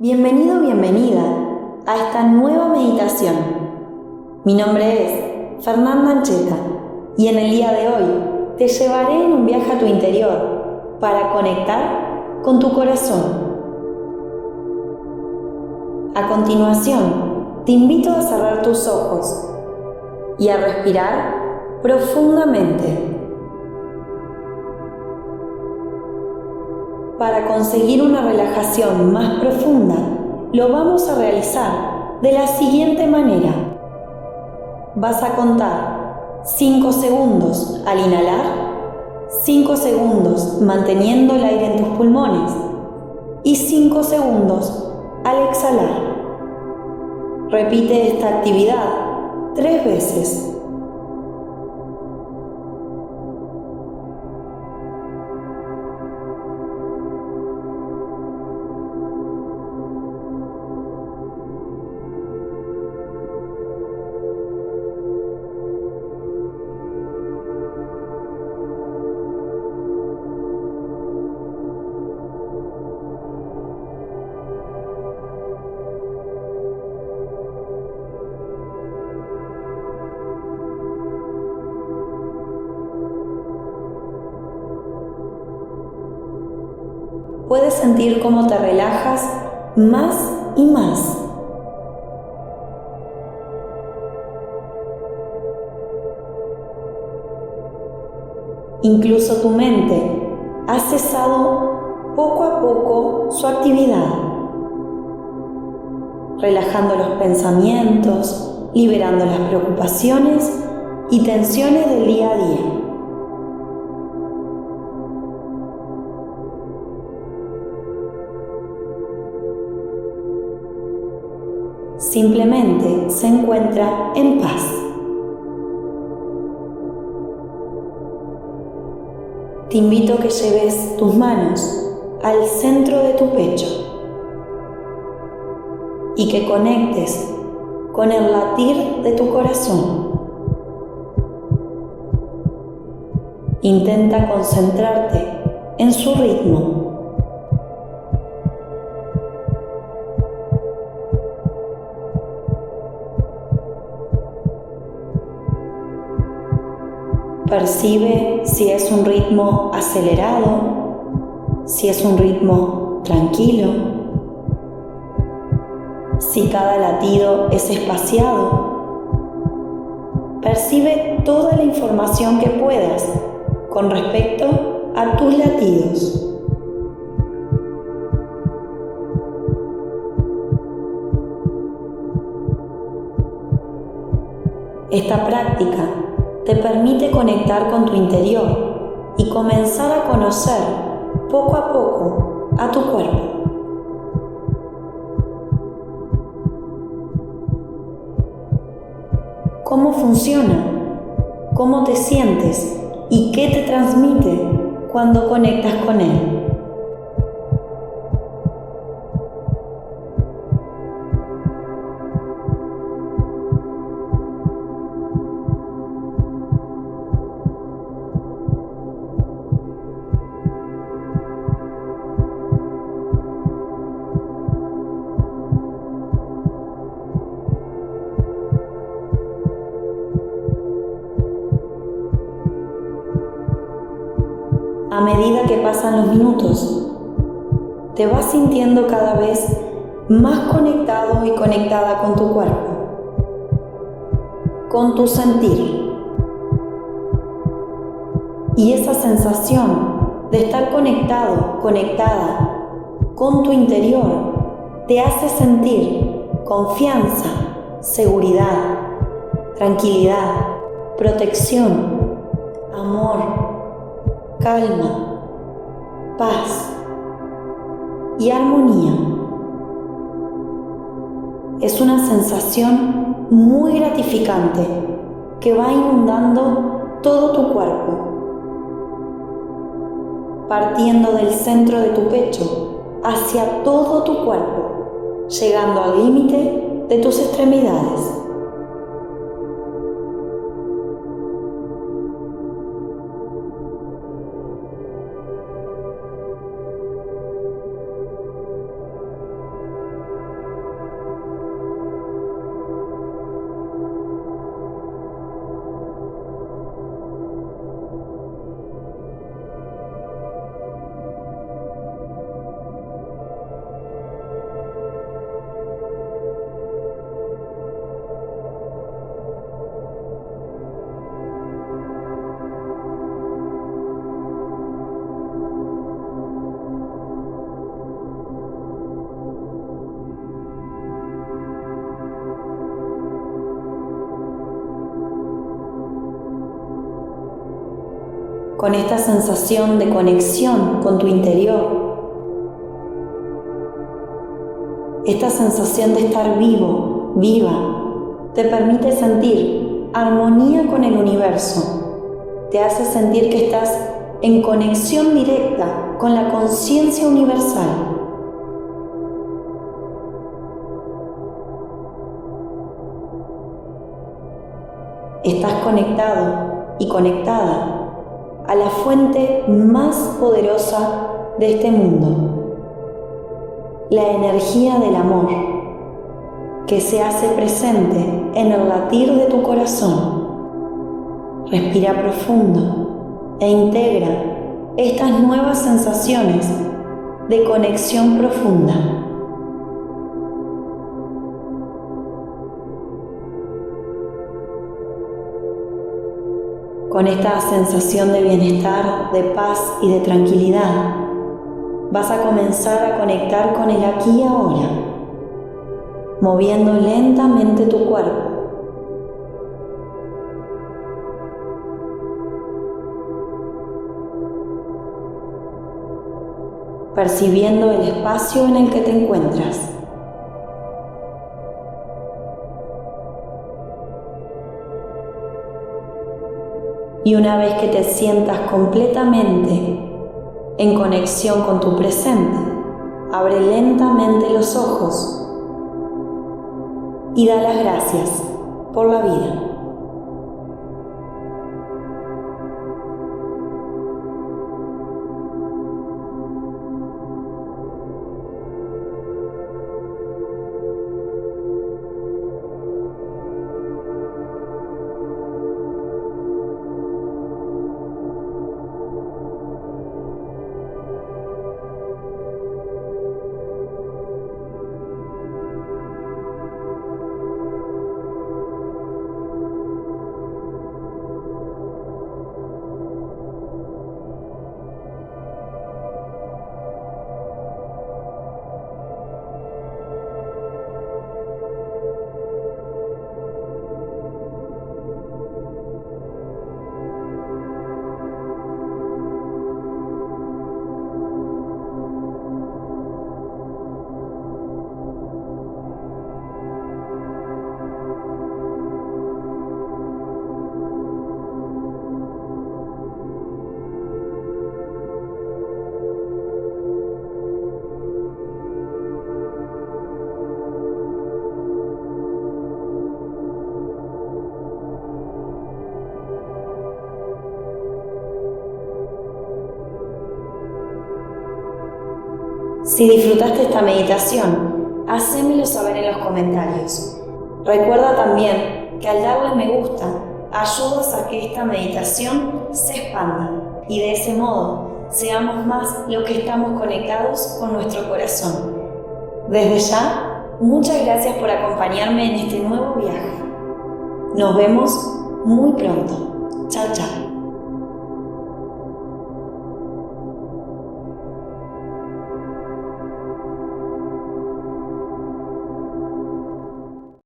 Bienvenido, bienvenida a esta nueva meditación. Mi nombre es Fernanda Ancheta y en el día de hoy te llevaré en un viaje a tu interior para conectar con tu corazón. A continuación, te invito a cerrar tus ojos y a respirar profundamente. Para conseguir una relajación más profunda, lo vamos a realizar de la siguiente manera. Vas a contar 5 segundos al inhalar, 5 segundos manteniendo el aire en tus pulmones y 5 segundos al exhalar. Repite esta actividad tres veces. Puedes sentir cómo te relajas más y más. Incluso tu mente ha cesado poco a poco su actividad, relajando los pensamientos, liberando las preocupaciones y tensiones del día a día. Simplemente se encuentra en paz. Te invito a que lleves tus manos al centro de tu pecho y que conectes con el latir de tu corazón. Intenta concentrarte en su ritmo. Percibe si es un ritmo acelerado, si es un ritmo tranquilo, si cada latido es espaciado. Percibe toda la información que puedas con respecto a tus latidos. Esta práctica te permite conectar con tu interior y comenzar a conocer poco a poco a tu cuerpo. ¿Cómo funciona? ¿Cómo te sientes? ¿Y qué te transmite cuando conectas con él? A medida que pasan los minutos. Te vas sintiendo cada vez más conectado y conectada con tu cuerpo, con tu sentir. Y esa sensación de estar conectado, conectada con tu interior, te hace sentir confianza, seguridad, tranquilidad, protección, amor calma, paz y armonía. Es una sensación muy gratificante que va inundando todo tu cuerpo, partiendo del centro de tu pecho hacia todo tu cuerpo, llegando al límite de tus extremidades. Con esta sensación de conexión con tu interior. Esta sensación de estar vivo, viva, te permite sentir armonía con el universo. Te hace sentir que estás en conexión directa con la conciencia universal. Estás conectado y conectada a la fuente más poderosa de este mundo, la energía del amor, que se hace presente en el latir de tu corazón. Respira profundo e integra estas nuevas sensaciones de conexión profunda. Con esta sensación de bienestar, de paz y de tranquilidad, vas a comenzar a conectar con el aquí y ahora, moviendo lentamente tu cuerpo. percibiendo el espacio en el que te encuentras. Y una vez que te sientas completamente en conexión con tu presente, abre lentamente los ojos y da las gracias por la vida. Si disfrutaste esta meditación, hacémelo saber en los comentarios. Recuerda también que al darle me gusta, ayudas a que esta meditación se expanda y de ese modo seamos más los que estamos conectados con nuestro corazón. Desde ya, muchas gracias por acompañarme en este nuevo viaje. Nos vemos muy pronto. Chao, chao.